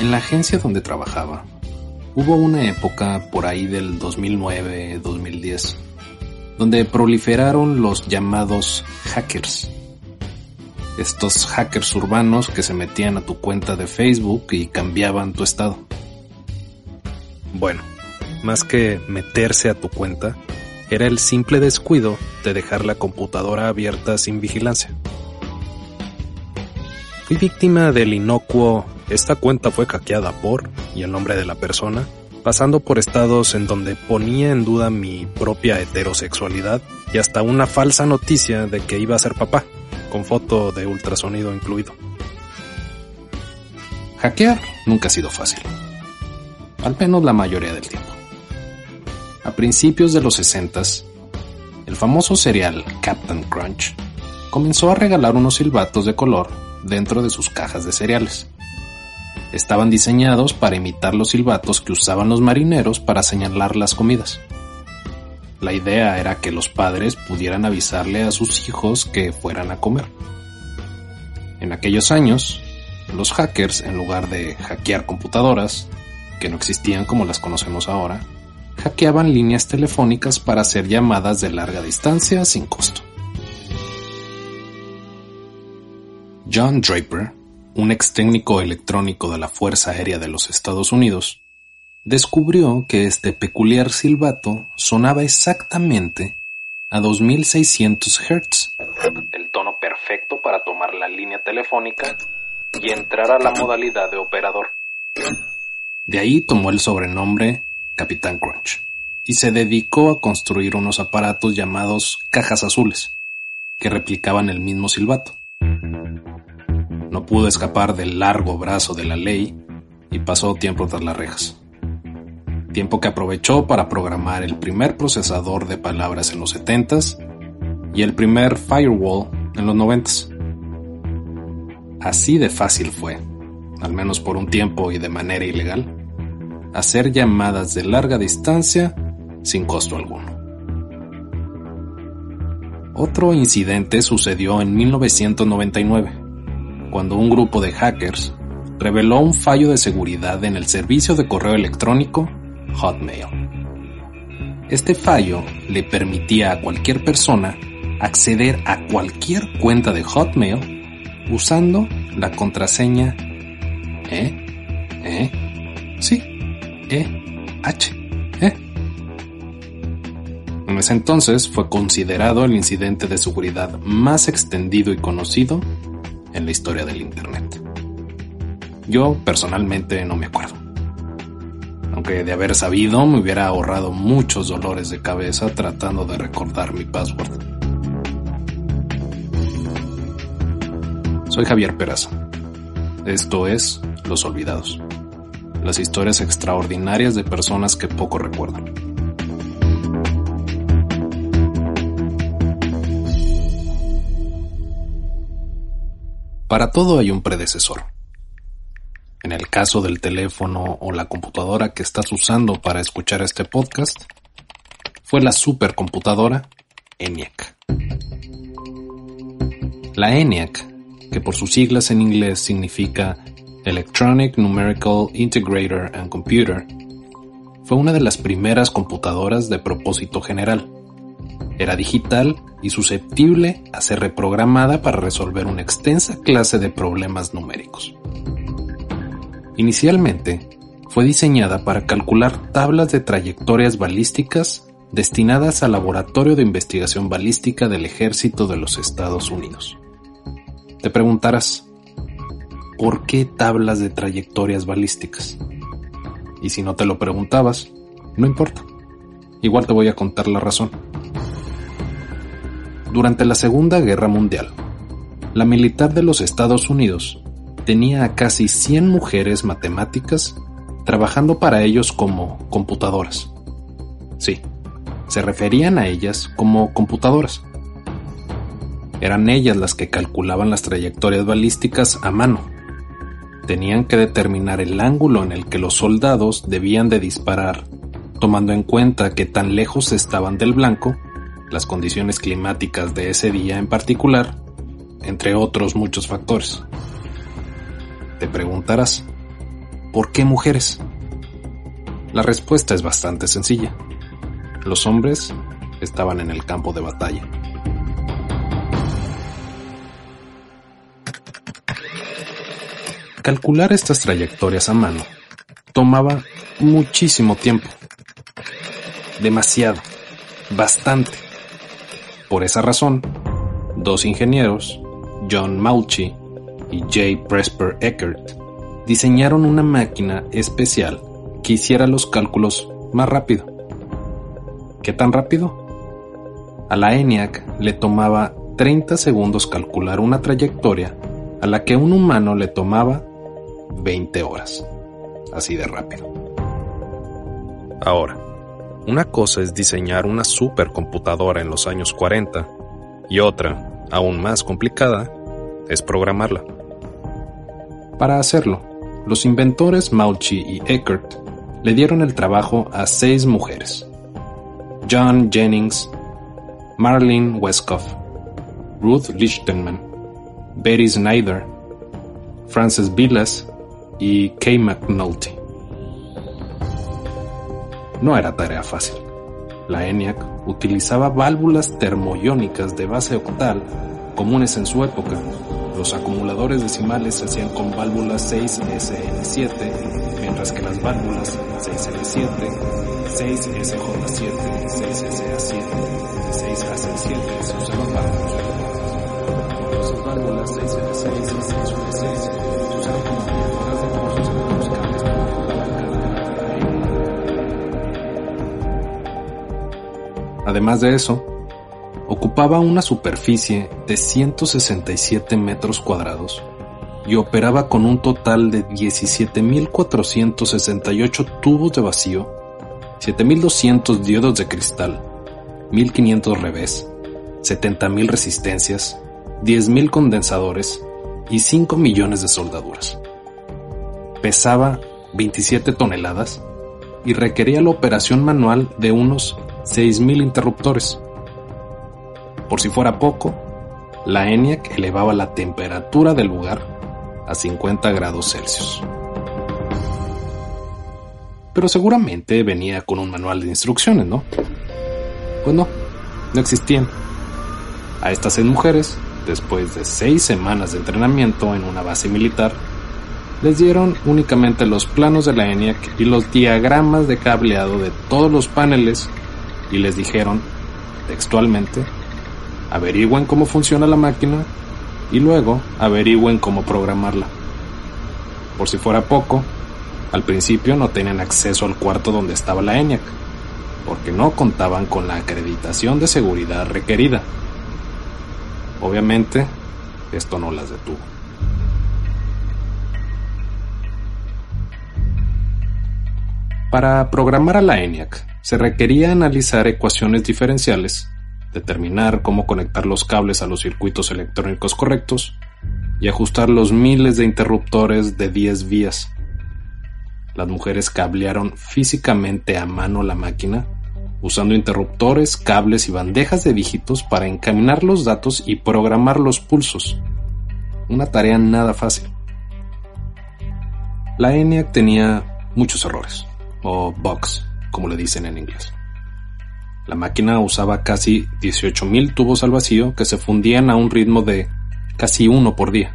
En la agencia donde trabajaba, hubo una época por ahí del 2009-2010, donde proliferaron los llamados hackers. Estos hackers urbanos que se metían a tu cuenta de Facebook y cambiaban tu estado. Bueno, más que meterse a tu cuenta, era el simple descuido de dejar la computadora abierta sin vigilancia. Fui víctima del inocuo esta cuenta fue hackeada por y el nombre de la persona, pasando por estados en donde ponía en duda mi propia heterosexualidad y hasta una falsa noticia de que iba a ser papá, con foto de ultrasonido incluido. Hackear nunca ha sido fácil, al menos la mayoría del tiempo. A principios de los 60 el famoso serial Captain Crunch comenzó a regalar unos silbatos de color dentro de sus cajas de cereales. Estaban diseñados para imitar los silbatos que usaban los marineros para señalar las comidas. La idea era que los padres pudieran avisarle a sus hijos que fueran a comer. En aquellos años, los hackers, en lugar de hackear computadoras, que no existían como las conocemos ahora, hackeaban líneas telefónicas para hacer llamadas de larga distancia sin costo. John Draper, un ex técnico electrónico de la Fuerza Aérea de los Estados Unidos, descubrió que este peculiar silbato sonaba exactamente a 2600 Hz, el tono perfecto para tomar la línea telefónica y entrar a la modalidad de operador. De ahí tomó el sobrenombre Capitán Crunch y se dedicó a construir unos aparatos llamados cajas azules, que replicaban el mismo silbato. Pudo escapar del largo brazo de la ley y pasó tiempo tras las rejas. Tiempo que aprovechó para programar el primer procesador de palabras en los 70s y el primer firewall en los 90s. Así de fácil fue, al menos por un tiempo y de manera ilegal, hacer llamadas de larga distancia sin costo alguno. Otro incidente sucedió en 1999 cuando un grupo de hackers reveló un fallo de seguridad en el servicio de correo electrónico Hotmail. Este fallo le permitía a cualquier persona acceder a cualquier cuenta de Hotmail usando la contraseña E, E, sí, E, H, E. En ese entonces fue considerado el incidente de seguridad más extendido y conocido en la historia del Internet. Yo personalmente no me acuerdo. Aunque de haber sabido me hubiera ahorrado muchos dolores de cabeza tratando de recordar mi password. Soy Javier Peraza. Esto es Los Olvidados. Las historias extraordinarias de personas que poco recuerdan. Para todo hay un predecesor. En el caso del teléfono o la computadora que estás usando para escuchar este podcast, fue la supercomputadora ENIAC. La ENIAC, que por sus siglas en inglés significa Electronic Numerical Integrator and Computer, fue una de las primeras computadoras de propósito general. Era digital y susceptible a ser reprogramada para resolver una extensa clase de problemas numéricos. Inicialmente, fue diseñada para calcular tablas de trayectorias balísticas destinadas al Laboratorio de Investigación Balística del Ejército de los Estados Unidos. Te preguntarás, ¿por qué tablas de trayectorias balísticas? Y si no te lo preguntabas, no importa. Igual te voy a contar la razón. Durante la Segunda Guerra Mundial, la militar de los Estados Unidos tenía a casi 100 mujeres matemáticas trabajando para ellos como computadoras. Sí, se referían a ellas como computadoras. Eran ellas las que calculaban las trayectorias balísticas a mano. Tenían que determinar el ángulo en el que los soldados debían de disparar, tomando en cuenta que tan lejos estaban del blanco, las condiciones climáticas de ese día en particular, entre otros muchos factores. Te preguntarás, ¿por qué mujeres? La respuesta es bastante sencilla. Los hombres estaban en el campo de batalla. Calcular estas trayectorias a mano tomaba muchísimo tiempo. Demasiado. Bastante. Por esa razón, dos ingenieros, John Mauchi y J. Presper Eckert, diseñaron una máquina especial que hiciera los cálculos más rápido. ¿Qué tan rápido? A la ENIAC le tomaba 30 segundos calcular una trayectoria a la que un humano le tomaba 20 horas. Así de rápido. Ahora, una cosa es diseñar una supercomputadora en los años 40 y otra, aún más complicada, es programarla. Para hacerlo, los inventores Mauchi y Eckert le dieron el trabajo a seis mujeres. John Jennings, Marlene Westcott, Ruth Lichtenman, Betty Snyder, Frances Villas y Kay McNulty. No era tarea fácil. La ENIAC utilizaba válvulas termoiónicas de base octal comunes en su época. Los acumuladores decimales se hacían con válvulas 6SN7, mientras que las válvulas 6L7 6SJ7, 6SA7 y 6AC7 se usaban válvulas 6L6 y 6L6 se usaron como Además de eso, ocupaba una superficie de 167 metros cuadrados y operaba con un total de 17.468 tubos de vacío 7200 diodos de cristal, 1500 revés, 70.000 resistencias, 10.000 condensadores y 5 millones de soldaduras. Pesaba 27 toneladas y requería la operación manual de unos 6.000 interruptores. Por si fuera poco, la ENIAC elevaba la temperatura del lugar a 50 grados Celsius pero seguramente venía con un manual de instrucciones, ¿no? Pues no, no existían. A estas seis mujeres, después de seis semanas de entrenamiento en una base militar, les dieron únicamente los planos de la ENIAC y los diagramas de cableado de todos los paneles y les dijeron, textualmente, averigüen cómo funciona la máquina y luego averigüen cómo programarla. Por si fuera poco, al principio no tenían acceso al cuarto donde estaba la ENIAC, porque no contaban con la acreditación de seguridad requerida. Obviamente, esto no las detuvo. Para programar a la ENIAC se requería analizar ecuaciones diferenciales, determinar cómo conectar los cables a los circuitos electrónicos correctos y ajustar los miles de interruptores de 10 vías las mujeres cablearon físicamente a mano la máquina, usando interruptores, cables y bandejas de dígitos para encaminar los datos y programar los pulsos. Una tarea nada fácil. La ENIAC tenía muchos errores, o bugs, como le dicen en inglés. La máquina usaba casi 18.000 tubos al vacío que se fundían a un ritmo de casi uno por día.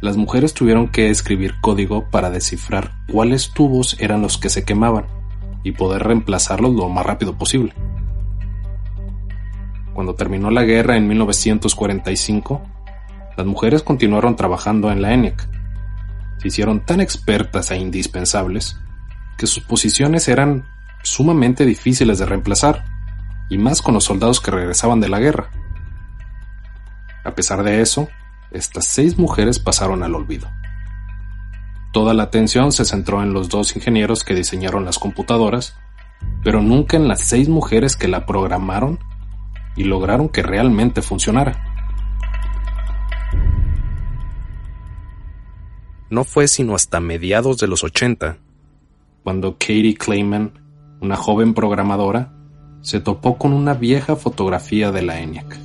las mujeres tuvieron que escribir código para descifrar cuáles tubos eran los que se quemaban y poder reemplazarlos lo más rápido posible. Cuando terminó la guerra en 1945, las mujeres continuaron trabajando en la ENIAC. Se hicieron tan expertas e indispensables que sus posiciones eran sumamente difíciles de reemplazar, y más con los soldados que regresaban de la guerra. A pesar de eso, estas seis mujeres pasaron al olvido. Toda la atención se centró en los dos ingenieros que diseñaron las computadoras, pero nunca en las seis mujeres que la programaron y lograron que realmente funcionara. No fue sino hasta mediados de los 80 cuando Katie Clayman, una joven programadora, se topó con una vieja fotografía de la ENIAC.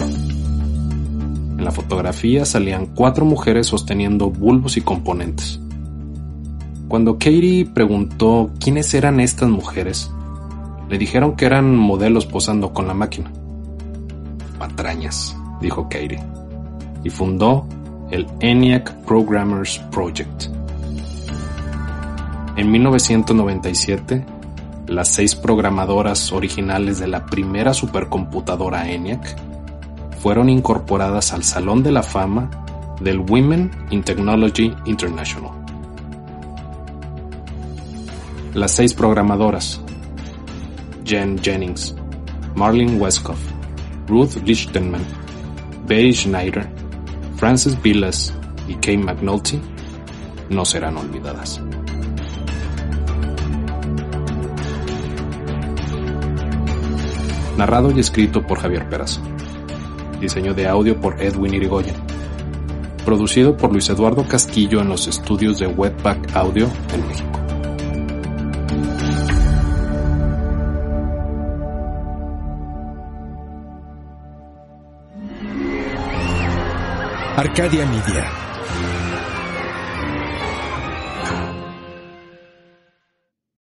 En la fotografía salían cuatro mujeres sosteniendo bulbos y componentes. Cuando Katie preguntó quiénes eran estas mujeres, le dijeron que eran modelos posando con la máquina. Patrañas, dijo Katie, y fundó el ENIAC Programmers Project. En 1997, las seis programadoras originales de la primera supercomputadora ENIAC fueron incorporadas al Salón de la Fama del Women in Technology International. Las seis programadoras, Jen Jennings, Marlene Westcoff, Ruth Lichtenman, Betty Schneider, Frances Villas y Kay McNulty, no serán olvidadas. Narrado y escrito por Javier Peraza. Diseño de audio por Edwin Irigoyen. Producido por Luis Eduardo Casquillo en los estudios de Webpack Audio en México. Arcadia Media.